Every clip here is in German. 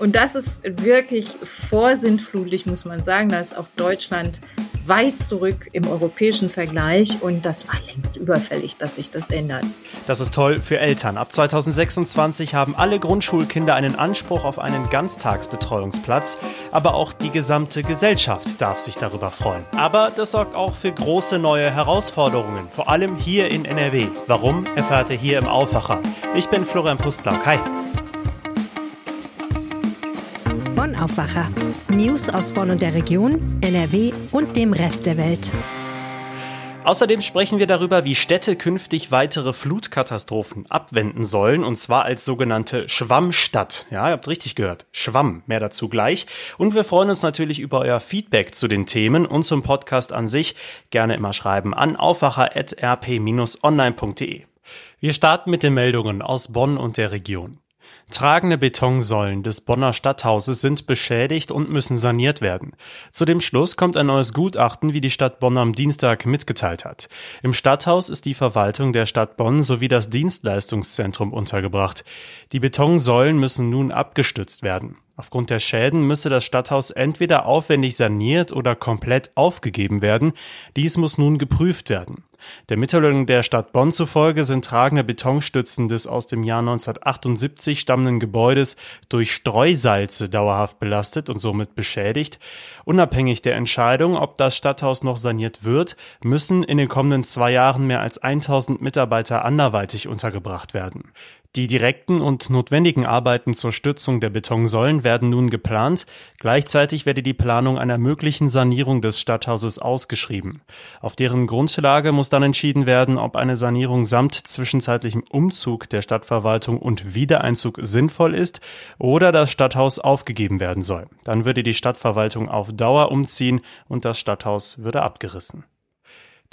Und das ist wirklich vorsintflutlich, muss man sagen. Da ist auch Deutschland weit zurück im europäischen Vergleich und das war längst überfällig, dass sich das ändert. Das ist toll für Eltern. Ab 2026 haben alle Grundschulkinder einen Anspruch auf einen Ganztagsbetreuungsplatz, aber auch die gesamte Gesellschaft darf sich darüber freuen. Aber das sorgt auch für große neue Herausforderungen, vor allem hier in NRW. Warum erfahrt ihr hier im Aufwacher? Ich bin Florian Pustlauk. Hi. Aufwacher. News aus Bonn und der Region, NRW und dem Rest der Welt. Außerdem sprechen wir darüber, wie Städte künftig weitere Flutkatastrophen abwenden sollen, und zwar als sogenannte Schwammstadt. Ja, ihr habt richtig gehört. Schwamm. Mehr dazu gleich. Und wir freuen uns natürlich über euer Feedback zu den Themen und zum Podcast an sich. Gerne immer schreiben an aufwacher.rp-online.de. Wir starten mit den Meldungen aus Bonn und der Region. Tragende Betonsäulen des Bonner Stadthauses sind beschädigt und müssen saniert werden. Zu dem Schluss kommt ein neues Gutachten, wie die Stadt Bonn am Dienstag mitgeteilt hat. Im Stadthaus ist die Verwaltung der Stadt Bonn sowie das Dienstleistungszentrum untergebracht. Die Betonsäulen müssen nun abgestützt werden. Aufgrund der Schäden müsse das Stadthaus entweder aufwendig saniert oder komplett aufgegeben werden. Dies muss nun geprüft werden. Der Mitteilung der Stadt Bonn zufolge sind tragende Betonstützen des aus dem Jahr 1978 stammenden Gebäudes durch Streusalze dauerhaft belastet und somit beschädigt. Unabhängig der Entscheidung, ob das Stadthaus noch saniert wird, müssen in den kommenden zwei Jahren mehr als 1000 Mitarbeiter anderweitig untergebracht werden. Die direkten und notwendigen Arbeiten zur Stützung der Betonsäulen werden nun geplant. Gleichzeitig werde die Planung einer möglichen Sanierung des Stadthauses ausgeschrieben. Auf deren Grundlage muss dann entschieden werden, ob eine Sanierung samt zwischenzeitlichem Umzug der Stadtverwaltung und Wiedereinzug sinnvoll ist oder das Stadthaus aufgegeben werden soll. Dann würde die Stadtverwaltung auf Dauer umziehen und das Stadthaus würde abgerissen.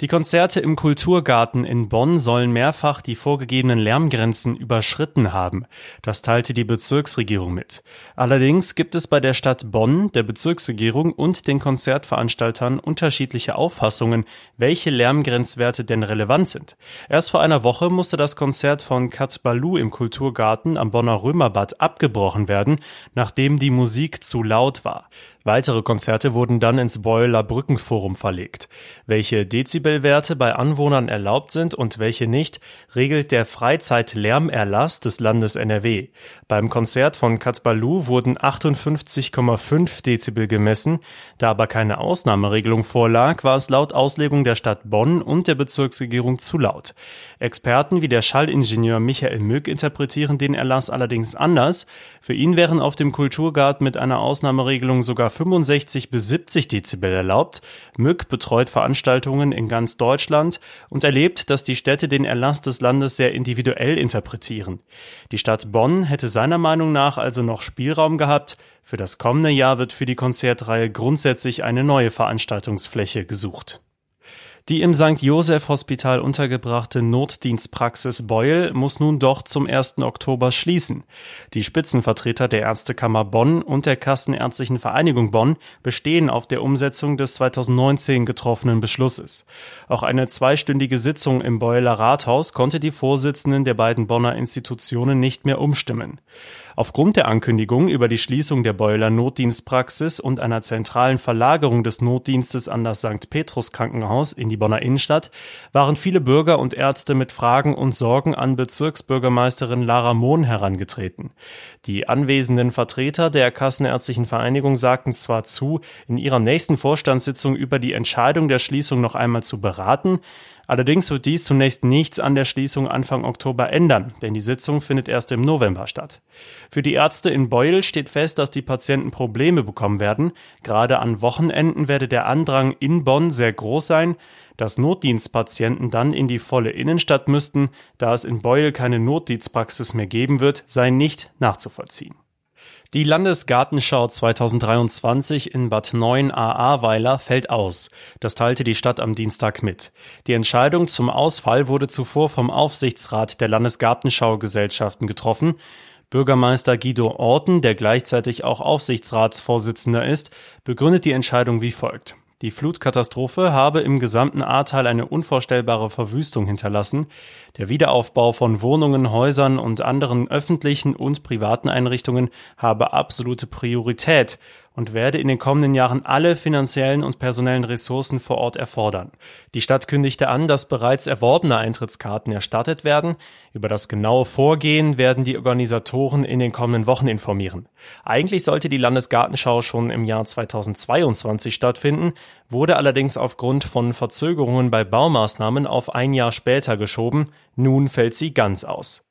Die Konzerte im Kulturgarten in Bonn sollen mehrfach die vorgegebenen Lärmgrenzen überschritten haben. Das teilte die Bezirksregierung mit. Allerdings gibt es bei der Stadt Bonn, der Bezirksregierung und den Konzertveranstaltern unterschiedliche Auffassungen, welche Lärmgrenzwerte denn relevant sind. Erst vor einer Woche musste das Konzert von Kat Balou im Kulturgarten am Bonner Römerbad abgebrochen werden, nachdem die Musik zu laut war. Weitere Konzerte wurden dann ins Beuler Brückenforum verlegt. Welche Dezibelwerte bei Anwohnern erlaubt sind und welche nicht, regelt der Freizeitlärmerlass des Landes NRW. Beim Konzert von Katbalu wurden 58,5 Dezibel gemessen. Da aber keine Ausnahmeregelung vorlag, war es laut Auslegung der Stadt Bonn und der Bezirksregierung zu laut. Experten wie der Schallingenieur Michael Mück interpretieren den Erlass allerdings anders. Für ihn wären auf dem Kulturgarten mit einer Ausnahmeregelung sogar 65 bis 70 Dezibel erlaubt. Mück betreut Veranstaltungen in ganz Deutschland und erlebt, dass die Städte den Erlass des Landes sehr individuell interpretieren. Die Stadt Bonn hätte seiner Meinung nach also noch Spielraum gehabt. Für das kommende Jahr wird für die Konzertreihe grundsätzlich eine neue Veranstaltungsfläche gesucht. Die im St. Joseph Hospital untergebrachte Notdienstpraxis Beuel muss nun doch zum 1. Oktober schließen. Die Spitzenvertreter der Ärztekammer Bonn und der Kassenärztlichen Vereinigung Bonn bestehen auf der Umsetzung des 2019 getroffenen Beschlusses. Auch eine zweistündige Sitzung im Beueler Rathaus konnte die Vorsitzenden der beiden Bonner Institutionen nicht mehr umstimmen. Aufgrund der Ankündigung über die Schließung der Beuler Notdienstpraxis und einer zentralen Verlagerung des Notdienstes an das St. Petrus Krankenhaus in die Bonner Innenstadt waren viele Bürger und Ärzte mit Fragen und Sorgen an Bezirksbürgermeisterin Lara Mohn herangetreten. Die anwesenden Vertreter der Kassenärztlichen Vereinigung sagten zwar zu, in ihrer nächsten Vorstandssitzung über die Entscheidung der Schließung noch einmal zu beraten, Allerdings wird dies zunächst nichts an der Schließung Anfang Oktober ändern, denn die Sitzung findet erst im November statt. Für die Ärzte in Beuel steht fest, dass die Patienten Probleme bekommen werden. Gerade an Wochenenden werde der Andrang in Bonn sehr groß sein. Dass Notdienstpatienten dann in die volle Innenstadt müssten, da es in Beuel keine Notdienstpraxis mehr geben wird, sei nicht nachzuvollziehen. Die Landesgartenschau 2023 in Bad 9 Ahrweiler fällt aus. Das teilte die Stadt am Dienstag mit. Die Entscheidung zum Ausfall wurde zuvor vom Aufsichtsrat der Landesgartenschau-Gesellschaften getroffen. Bürgermeister Guido Orten, der gleichzeitig auch Aufsichtsratsvorsitzender ist, begründet die Entscheidung wie folgt. Die Flutkatastrophe habe im gesamten Ahrtal eine unvorstellbare Verwüstung hinterlassen. Der Wiederaufbau von Wohnungen, Häusern und anderen öffentlichen und privaten Einrichtungen habe absolute Priorität und werde in den kommenden Jahren alle finanziellen und personellen Ressourcen vor Ort erfordern. Die Stadt kündigte an, dass bereits erworbene Eintrittskarten erstattet werden. Über das genaue Vorgehen werden die Organisatoren in den kommenden Wochen informieren. Eigentlich sollte die Landesgartenschau schon im Jahr 2022 stattfinden, wurde allerdings aufgrund von Verzögerungen bei Baumaßnahmen auf ein Jahr später geschoben. Nun fällt sie ganz aus.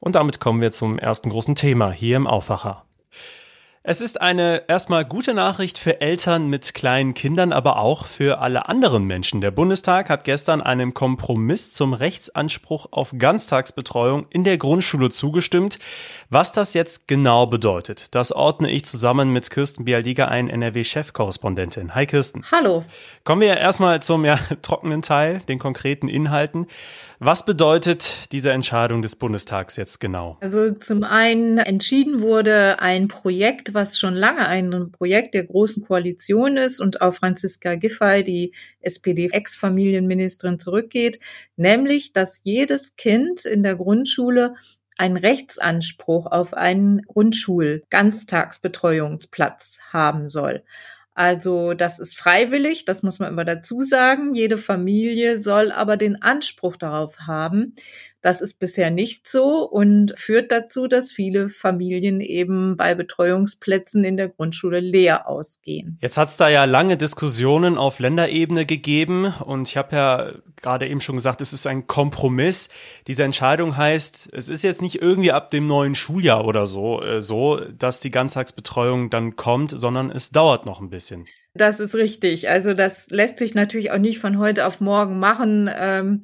Und damit kommen wir zum ersten großen Thema hier im Aufwacher. Es ist eine erstmal gute Nachricht für Eltern mit kleinen Kindern, aber auch für alle anderen Menschen. Der Bundestag hat gestern einem Kompromiss zum Rechtsanspruch auf Ganztagsbetreuung in der Grundschule zugestimmt. Was das jetzt genau bedeutet, das ordne ich zusammen mit Kirsten Bialdiger ein, NRW-Chefkorrespondentin. Hi Kirsten. Hallo. Kommen wir erstmal zum ja, trockenen Teil, den konkreten Inhalten. Was bedeutet diese Entscheidung des Bundestags jetzt genau? Also zum einen entschieden wurde ein Projekt, was schon lange ein Projekt der Großen Koalition ist und auf Franziska Giffey, die SPD-Ex-Familienministerin, zurückgeht, nämlich, dass jedes Kind in der Grundschule einen Rechtsanspruch auf einen Grundschul-Ganztagsbetreuungsplatz haben soll. Also das ist freiwillig, das muss man immer dazu sagen. Jede Familie soll aber den Anspruch darauf haben, das ist bisher nicht so und führt dazu, dass viele Familien eben bei Betreuungsplätzen in der Grundschule leer ausgehen. Jetzt hat es da ja lange Diskussionen auf Länderebene gegeben und ich habe ja gerade eben schon gesagt, es ist ein Kompromiss. Diese Entscheidung heißt, es ist jetzt nicht irgendwie ab dem neuen Schuljahr oder so, äh, so, dass die Ganztagsbetreuung dann kommt, sondern es dauert noch ein bisschen. Das ist richtig. Also das lässt sich natürlich auch nicht von heute auf morgen machen. Ähm,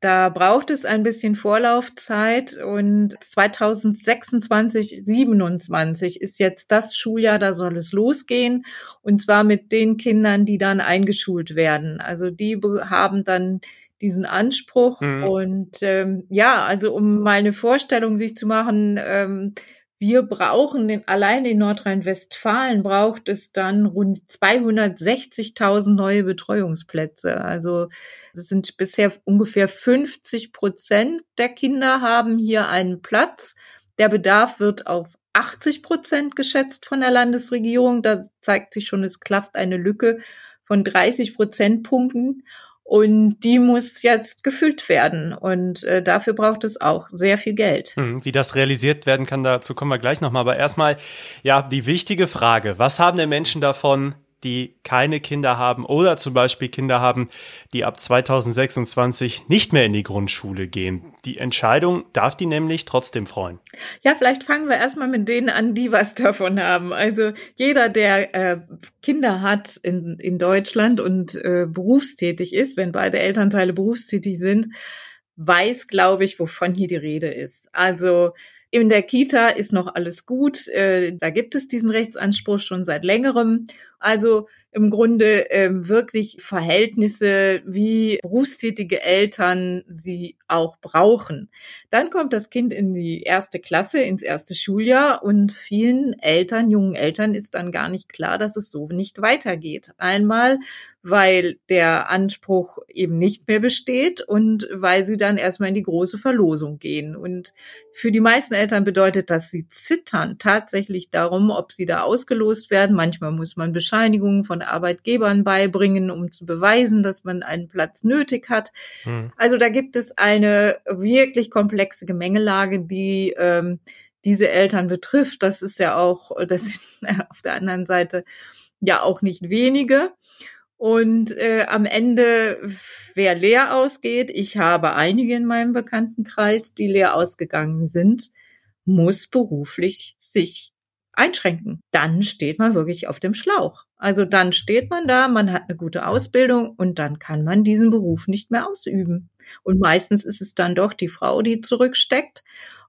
da braucht es ein bisschen Vorlaufzeit und 2026, 27 ist jetzt das Schuljahr, da soll es losgehen und zwar mit den Kindern, die dann eingeschult werden. Also die haben dann diesen Anspruch mhm. und ähm, ja, also um mal eine Vorstellung sich zu machen, ähm, wir brauchen in, allein in Nordrhein-Westfalen braucht es dann rund 260.000 neue Betreuungsplätze. Also es sind bisher ungefähr 50 Prozent der Kinder haben hier einen Platz. Der Bedarf wird auf 80 Prozent geschätzt von der Landesregierung. Da zeigt sich schon, es klafft eine Lücke von 30 Prozentpunkten. Und die muss jetzt gefüllt werden. Und äh, dafür braucht es auch sehr viel Geld. Hm, wie das realisiert werden kann, dazu kommen wir gleich nochmal. Aber erstmal, ja, die wichtige Frage. Was haben denn Menschen davon, die keine Kinder haben oder zum Beispiel Kinder haben, die ab 2026 nicht mehr in die Grundschule gehen. Die Entscheidung darf die nämlich trotzdem freuen. Ja, vielleicht fangen wir erstmal mit denen an, die was davon haben. Also jeder, der äh, Kinder hat in, in Deutschland und äh, berufstätig ist, wenn beide Elternteile berufstätig sind, weiß, glaube ich, wovon hier die Rede ist. Also in der Kita ist noch alles gut. Äh, da gibt es diesen Rechtsanspruch schon seit längerem. Also im Grunde äh, wirklich Verhältnisse, wie berufstätige Eltern sie auch brauchen. Dann kommt das Kind in die erste Klasse, ins erste Schuljahr und vielen Eltern, jungen Eltern ist dann gar nicht klar, dass es so nicht weitergeht. Einmal, weil der Anspruch eben nicht mehr besteht und weil sie dann erstmal in die große Verlosung gehen. Und für die meisten Eltern bedeutet das, sie zittern tatsächlich darum, ob sie da ausgelost werden. Manchmal muss man Bescheinigungen von Arbeitgebern beibringen, um zu beweisen, dass man einen Platz nötig hat. Hm. Also da gibt es eine wirklich komplexe Gemengelage, die ähm, diese Eltern betrifft. Das ist ja auch, das sind auf der anderen Seite ja auch nicht wenige. Und äh, am Ende, wer leer ausgeht, ich habe einige in meinem Bekanntenkreis, die leer ausgegangen sind, muss beruflich sich einschränken. Dann steht man wirklich auf dem Schlauch. Also dann steht man da, man hat eine gute Ausbildung und dann kann man diesen Beruf nicht mehr ausüben. Und meistens ist es dann doch die Frau, die zurücksteckt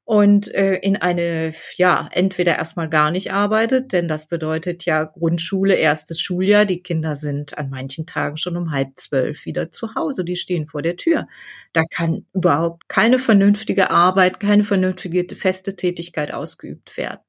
und äh, in eine, ja, entweder erstmal gar nicht arbeitet, denn das bedeutet ja Grundschule, erstes Schuljahr. Die Kinder sind an manchen Tagen schon um halb zwölf wieder zu Hause, die stehen vor der Tür. Da kann überhaupt keine vernünftige Arbeit, keine vernünftige feste Tätigkeit ausgeübt werden.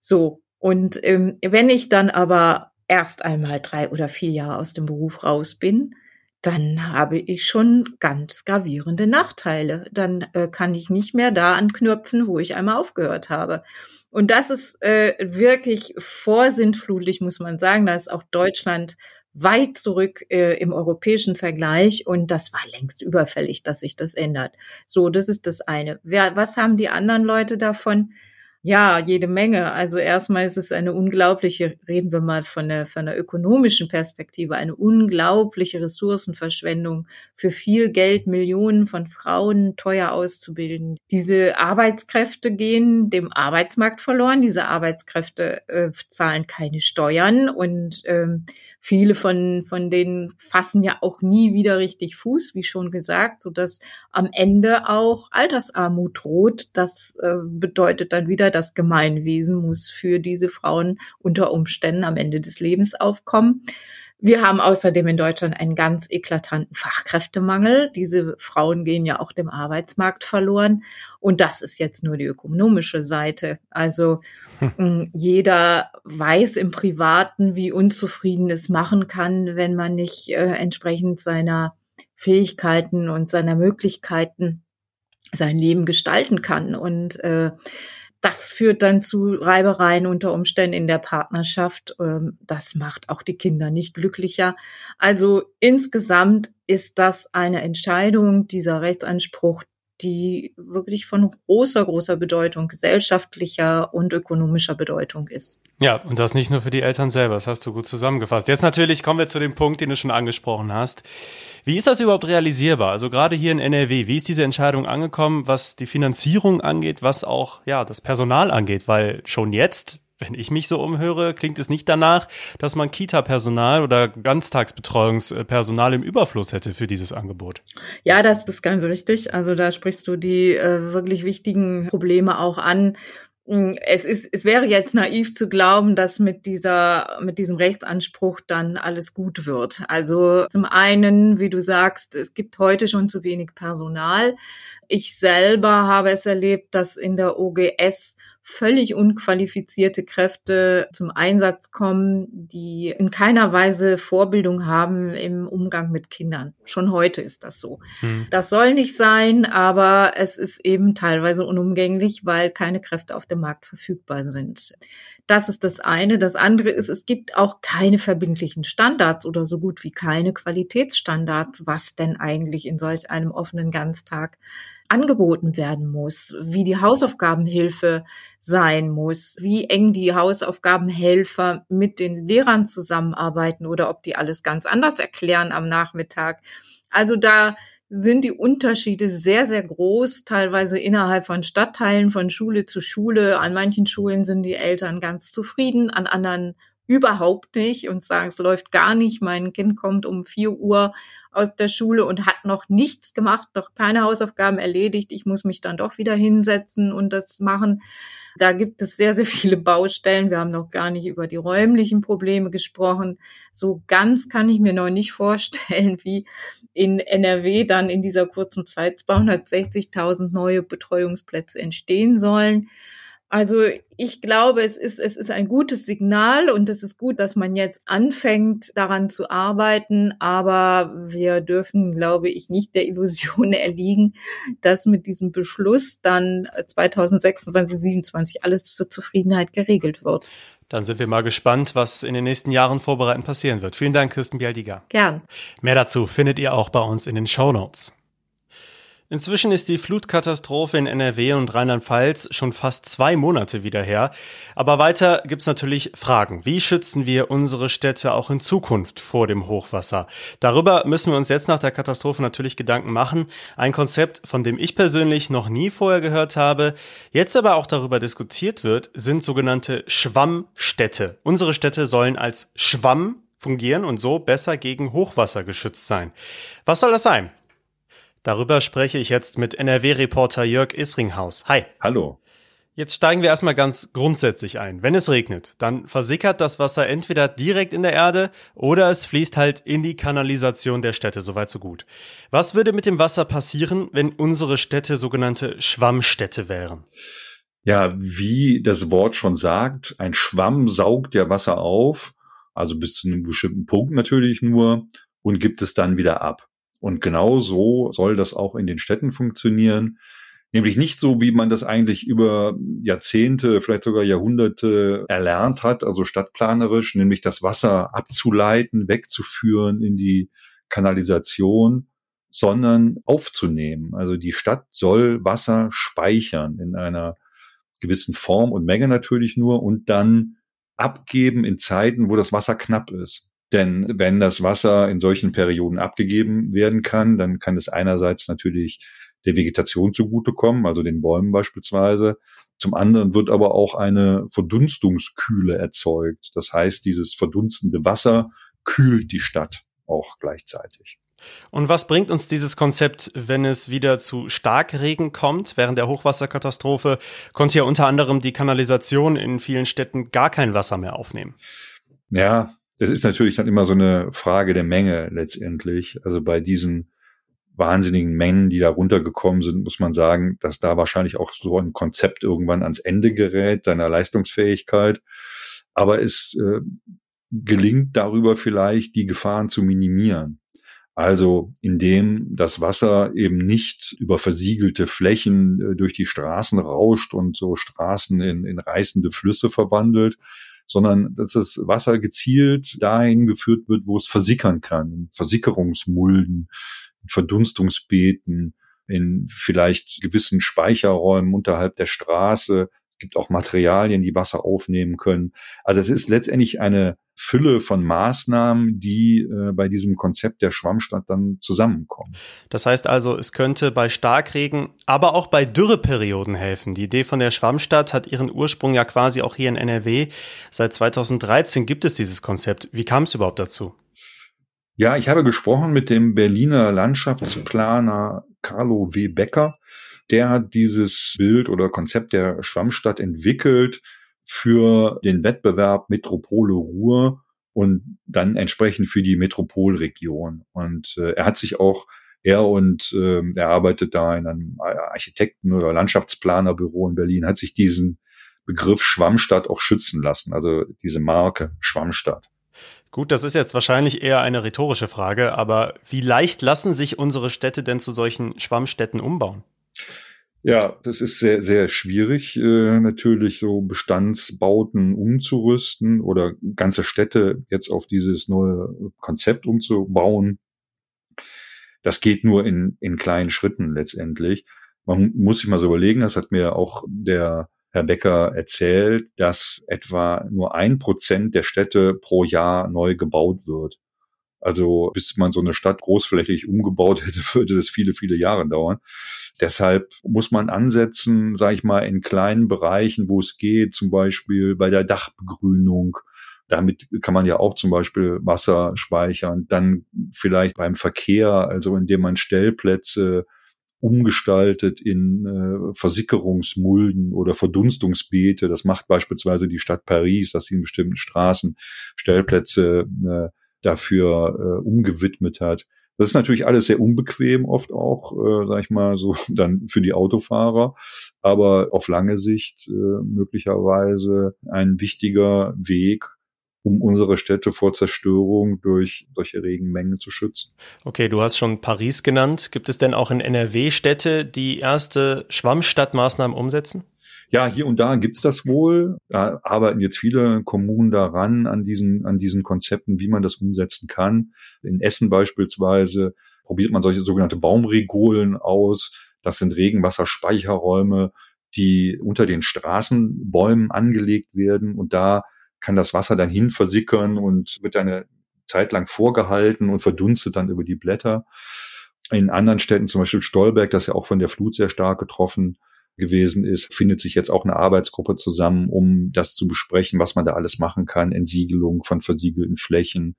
So, und ähm, wenn ich dann aber erst einmal drei oder vier Jahre aus dem Beruf raus bin, dann habe ich schon ganz gravierende Nachteile. Dann äh, kann ich nicht mehr da anknüpfen, wo ich einmal aufgehört habe. Und das ist äh, wirklich vorsintflutlich, muss man sagen. Da ist auch Deutschland weit zurück äh, im europäischen Vergleich und das war längst überfällig, dass sich das ändert. So, das ist das eine. Wer, was haben die anderen Leute davon? Ja, jede Menge. Also erstmal ist es eine unglaubliche, reden wir mal von der, von der ökonomischen Perspektive, eine unglaubliche Ressourcenverschwendung für viel Geld, Millionen von Frauen teuer auszubilden. Diese Arbeitskräfte gehen dem Arbeitsmarkt verloren. Diese Arbeitskräfte äh, zahlen keine Steuern und ähm, viele von, von denen fassen ja auch nie wieder richtig Fuß, wie schon gesagt, so dass am Ende auch Altersarmut droht. Das äh, bedeutet dann wieder, das Gemeinwesen muss für diese Frauen unter Umständen am Ende des Lebens aufkommen. Wir haben außerdem in Deutschland einen ganz eklatanten Fachkräftemangel. Diese Frauen gehen ja auch dem Arbeitsmarkt verloren. Und das ist jetzt nur die ökonomische Seite. Also hm. jeder weiß im Privaten, wie unzufrieden es machen kann, wenn man nicht äh, entsprechend seiner Fähigkeiten und seiner Möglichkeiten sein Leben gestalten kann. Und äh, das führt dann zu Reibereien unter Umständen in der Partnerschaft. Ähm, das macht auch die Kinder nicht glücklicher. Also insgesamt ist das eine Entscheidung, dieser Rechtsanspruch, die wirklich von großer, großer Bedeutung, gesellschaftlicher und ökonomischer Bedeutung ist. Ja, und das nicht nur für die Eltern selber, das hast du gut zusammengefasst. Jetzt natürlich kommen wir zu dem Punkt, den du schon angesprochen hast. Wie ist das überhaupt realisierbar? Also gerade hier in NRW, wie ist diese Entscheidung angekommen, was die Finanzierung angeht, was auch ja das Personal angeht? Weil schon jetzt wenn ich mich so umhöre, klingt es nicht danach, dass man Kita-Personal oder Ganztagsbetreuungspersonal im Überfluss hätte für dieses Angebot. Ja, das ist ganz richtig. Also da sprichst du die äh, wirklich wichtigen Probleme auch an. Hm, es ist, es wäre jetzt naiv zu glauben, dass mit dieser, mit diesem Rechtsanspruch dann alles gut wird. Also zum einen, wie du sagst, es gibt heute schon zu wenig Personal. Ich selber habe es erlebt, dass in der OGS völlig unqualifizierte Kräfte zum Einsatz kommen, die in keiner Weise Vorbildung haben im Umgang mit Kindern. Schon heute ist das so. Hm. Das soll nicht sein, aber es ist eben teilweise unumgänglich, weil keine Kräfte auf dem Markt verfügbar sind. Das ist das eine. Das andere ist, es gibt auch keine verbindlichen Standards oder so gut wie keine Qualitätsstandards, was denn eigentlich in solch einem offenen Ganztag angeboten werden muss, wie die Hausaufgabenhilfe sein muss, wie eng die Hausaufgabenhelfer mit den Lehrern zusammenarbeiten oder ob die alles ganz anders erklären am Nachmittag. Also da sind die Unterschiede sehr, sehr groß, teilweise innerhalb von Stadtteilen, von Schule zu Schule. An manchen Schulen sind die Eltern ganz zufrieden, an anderen überhaupt nicht und sagen, es läuft gar nicht. Mein Kind kommt um vier Uhr aus der Schule und hat noch nichts gemacht, noch keine Hausaufgaben erledigt. Ich muss mich dann doch wieder hinsetzen und das machen. Da gibt es sehr, sehr viele Baustellen. Wir haben noch gar nicht über die räumlichen Probleme gesprochen. So ganz kann ich mir noch nicht vorstellen, wie in NRW dann in dieser kurzen Zeit 260.000 neue Betreuungsplätze entstehen sollen. Also ich glaube, es ist, es ist ein gutes Signal und es ist gut, dass man jetzt anfängt, daran zu arbeiten. Aber wir dürfen, glaube ich, nicht der Illusion erliegen, dass mit diesem Beschluss dann 2026, 2027 alles zur Zufriedenheit geregelt wird. Dann sind wir mal gespannt, was in den nächsten Jahren vorbereitend passieren wird. Vielen Dank, Kirsten Bialdiga. Gern. Mehr dazu findet ihr auch bei uns in den Show Notes. Inzwischen ist die Flutkatastrophe in NRW und Rheinland-Pfalz schon fast zwei Monate wieder her. Aber weiter gibt's natürlich Fragen. Wie schützen wir unsere Städte auch in Zukunft vor dem Hochwasser? Darüber müssen wir uns jetzt nach der Katastrophe natürlich Gedanken machen. Ein Konzept, von dem ich persönlich noch nie vorher gehört habe, jetzt aber auch darüber diskutiert wird, sind sogenannte Schwammstädte. Unsere Städte sollen als Schwamm fungieren und so besser gegen Hochwasser geschützt sein. Was soll das sein? Darüber spreche ich jetzt mit NRW-Reporter Jörg Isringhaus. Hi. Hallo. Jetzt steigen wir erstmal ganz grundsätzlich ein. Wenn es regnet, dann versickert das Wasser entweder direkt in der Erde oder es fließt halt in die Kanalisation der Städte. Soweit so gut. Was würde mit dem Wasser passieren, wenn unsere Städte sogenannte Schwammstädte wären? Ja, wie das Wort schon sagt, ein Schwamm saugt ja Wasser auf Also bis zu einem bestimmten Punkt natürlich nur und gibt es dann wieder ab. Und genau so soll das auch in den Städten funktionieren. Nämlich nicht so, wie man das eigentlich über Jahrzehnte, vielleicht sogar Jahrhunderte erlernt hat, also stadtplanerisch, nämlich das Wasser abzuleiten, wegzuführen in die Kanalisation, sondern aufzunehmen. Also die Stadt soll Wasser speichern in einer gewissen Form und Menge natürlich nur und dann abgeben in Zeiten, wo das Wasser knapp ist. Denn wenn das Wasser in solchen Perioden abgegeben werden kann, dann kann es einerseits natürlich der Vegetation zugutekommen, also den Bäumen beispielsweise. Zum anderen wird aber auch eine Verdunstungskühle erzeugt. Das heißt, dieses verdunstende Wasser kühlt die Stadt auch gleichzeitig. Und was bringt uns dieses Konzept, wenn es wieder zu Starkregen kommt? Während der Hochwasserkatastrophe konnte ja unter anderem die Kanalisation in vielen Städten gar kein Wasser mehr aufnehmen. Ja, das ist natürlich dann immer so eine Frage der Menge letztendlich. Also bei diesen wahnsinnigen Mengen, die da runtergekommen sind, muss man sagen, dass da wahrscheinlich auch so ein Konzept irgendwann ans Ende gerät, seiner Leistungsfähigkeit. Aber es äh, gelingt darüber vielleicht, die Gefahren zu minimieren. Also indem das Wasser eben nicht über versiegelte Flächen äh, durch die Straßen rauscht und so Straßen in, in reißende Flüsse verwandelt, sondern dass das Wasser gezielt dahin geführt wird, wo es versickern kann, in Versickerungsmulden, in Verdunstungsbeeten, in vielleicht gewissen Speicherräumen unterhalb der Straße, gibt auch Materialien, die Wasser aufnehmen können. Also es ist letztendlich eine Fülle von Maßnahmen, die äh, bei diesem Konzept der Schwammstadt dann zusammenkommen. Das heißt also, es könnte bei Starkregen, aber auch bei Dürreperioden helfen. Die Idee von der Schwammstadt hat ihren Ursprung ja quasi auch hier in NRW. Seit 2013 gibt es dieses Konzept. Wie kam es überhaupt dazu? Ja, ich habe gesprochen mit dem Berliner Landschaftsplaner Carlo W. Becker der hat dieses Bild oder Konzept der Schwammstadt entwickelt für den Wettbewerb Metropole Ruhr und dann entsprechend für die Metropolregion. Und äh, er hat sich auch, er und äh, er arbeitet da in einem Architekten- oder Landschaftsplanerbüro in Berlin, hat sich diesen Begriff Schwammstadt auch schützen lassen, also diese Marke Schwammstadt. Gut, das ist jetzt wahrscheinlich eher eine rhetorische Frage, aber wie leicht lassen sich unsere Städte denn zu solchen Schwammstädten umbauen? Ja, das ist sehr, sehr schwierig, äh, natürlich so Bestandsbauten umzurüsten oder ganze Städte jetzt auf dieses neue Konzept umzubauen. Das geht nur in, in kleinen Schritten letztendlich. Man muss sich mal so überlegen, das hat mir auch der Herr Becker erzählt, dass etwa nur ein Prozent der Städte pro Jahr neu gebaut wird. Also bis man so eine Stadt großflächig umgebaut hätte, würde das viele, viele Jahre dauern. Deshalb muss man ansetzen, sage ich mal, in kleinen Bereichen, wo es geht, zum Beispiel bei der Dachbegrünung. Damit kann man ja auch zum Beispiel Wasser speichern. Dann vielleicht beim Verkehr, also indem man Stellplätze umgestaltet in äh, Versickerungsmulden oder Verdunstungsbeete. Das macht beispielsweise die Stadt Paris, dass sie in bestimmten Straßen Stellplätze äh, dafür äh, umgewidmet hat. Das ist natürlich alles sehr unbequem, oft auch, äh, sag ich mal, so dann für die Autofahrer, aber auf lange Sicht äh, möglicherweise ein wichtiger Weg, um unsere Städte vor Zerstörung durch solche Regenmengen zu schützen. Okay, du hast schon Paris genannt. Gibt es denn auch in NRW Städte, die erste Schwammstadtmaßnahmen umsetzen? Ja, hier und da gibt's das wohl. Da arbeiten jetzt viele Kommunen daran, an diesen, an diesen Konzepten, wie man das umsetzen kann. In Essen beispielsweise probiert man solche sogenannte Baumregolen aus. Das sind Regenwasserspeicherräume, die unter den Straßenbäumen angelegt werden und da kann das Wasser dann hin versickern und wird eine Zeit lang vorgehalten und verdunstet dann über die Blätter. In anderen Städten, zum Beispiel Stolberg, das ja auch von der Flut sehr stark getroffen gewesen ist, findet sich jetzt auch eine Arbeitsgruppe zusammen, um das zu besprechen, was man da alles machen kann, Entsiegelung von versiegelten Flächen,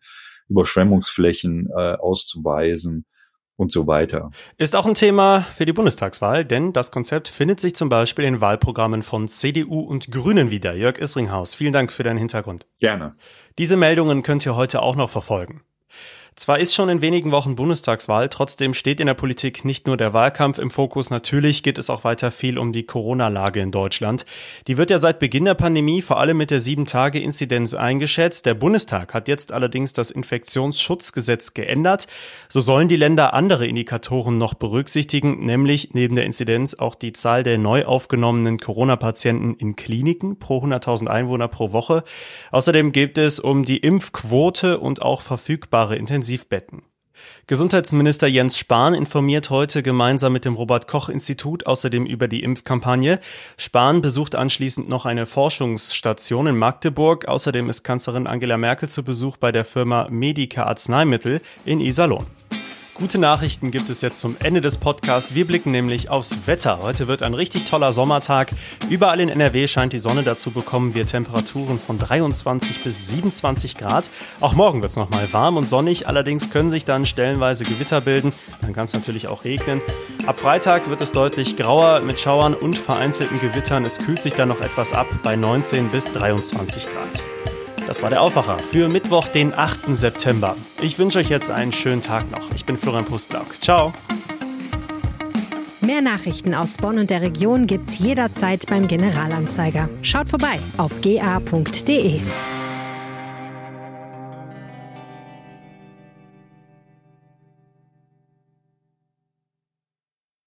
Überschwemmungsflächen äh, auszuweisen und so weiter. Ist auch ein Thema für die Bundestagswahl, denn das Konzept findet sich zum Beispiel in Wahlprogrammen von CDU und Grünen wieder. Jörg Isringhaus, vielen Dank für deinen Hintergrund. Gerne. Diese Meldungen könnt ihr heute auch noch verfolgen. Zwar ist schon in wenigen Wochen Bundestagswahl, trotzdem steht in der Politik nicht nur der Wahlkampf im Fokus, natürlich geht es auch weiter viel um die Corona-Lage in Deutschland. Die wird ja seit Beginn der Pandemie vor allem mit der 7-Tage-Inzidenz eingeschätzt. Der Bundestag hat jetzt allerdings das Infektionsschutzgesetz geändert. So sollen die Länder andere Indikatoren noch berücksichtigen, nämlich neben der Inzidenz auch die Zahl der neu aufgenommenen Corona-Patienten in Kliniken pro 100.000 Einwohner pro Woche. Außerdem geht es um die Impfquote und auch verfügbare Intensivstationen Intensivbetten. Gesundheitsminister Jens Spahn informiert heute gemeinsam mit dem Robert Koch Institut außerdem über die Impfkampagne. Spahn besucht anschließend noch eine Forschungsstation in Magdeburg. Außerdem ist Kanzlerin Angela Merkel zu Besuch bei der Firma Medica Arzneimittel in Iserlohn. Gute Nachrichten gibt es jetzt zum Ende des Podcasts. Wir blicken nämlich aufs Wetter. Heute wird ein richtig toller Sommertag. Überall in NRW scheint die Sonne. Dazu bekommen wir Temperaturen von 23 bis 27 Grad. Auch morgen wird es nochmal warm und sonnig. Allerdings können sich dann stellenweise Gewitter bilden. Dann kann es natürlich auch regnen. Ab Freitag wird es deutlich grauer mit Schauern und vereinzelten Gewittern. Es kühlt sich dann noch etwas ab bei 19 bis 23 Grad. Das war der Aufwacher für Mittwoch, den 8. September. Ich wünsche euch jetzt einen schönen Tag noch. Ich bin Florian Pustlauk. Ciao. Mehr Nachrichten aus Bonn und der Region gibt's jederzeit beim Generalanzeiger. Schaut vorbei auf ga.de.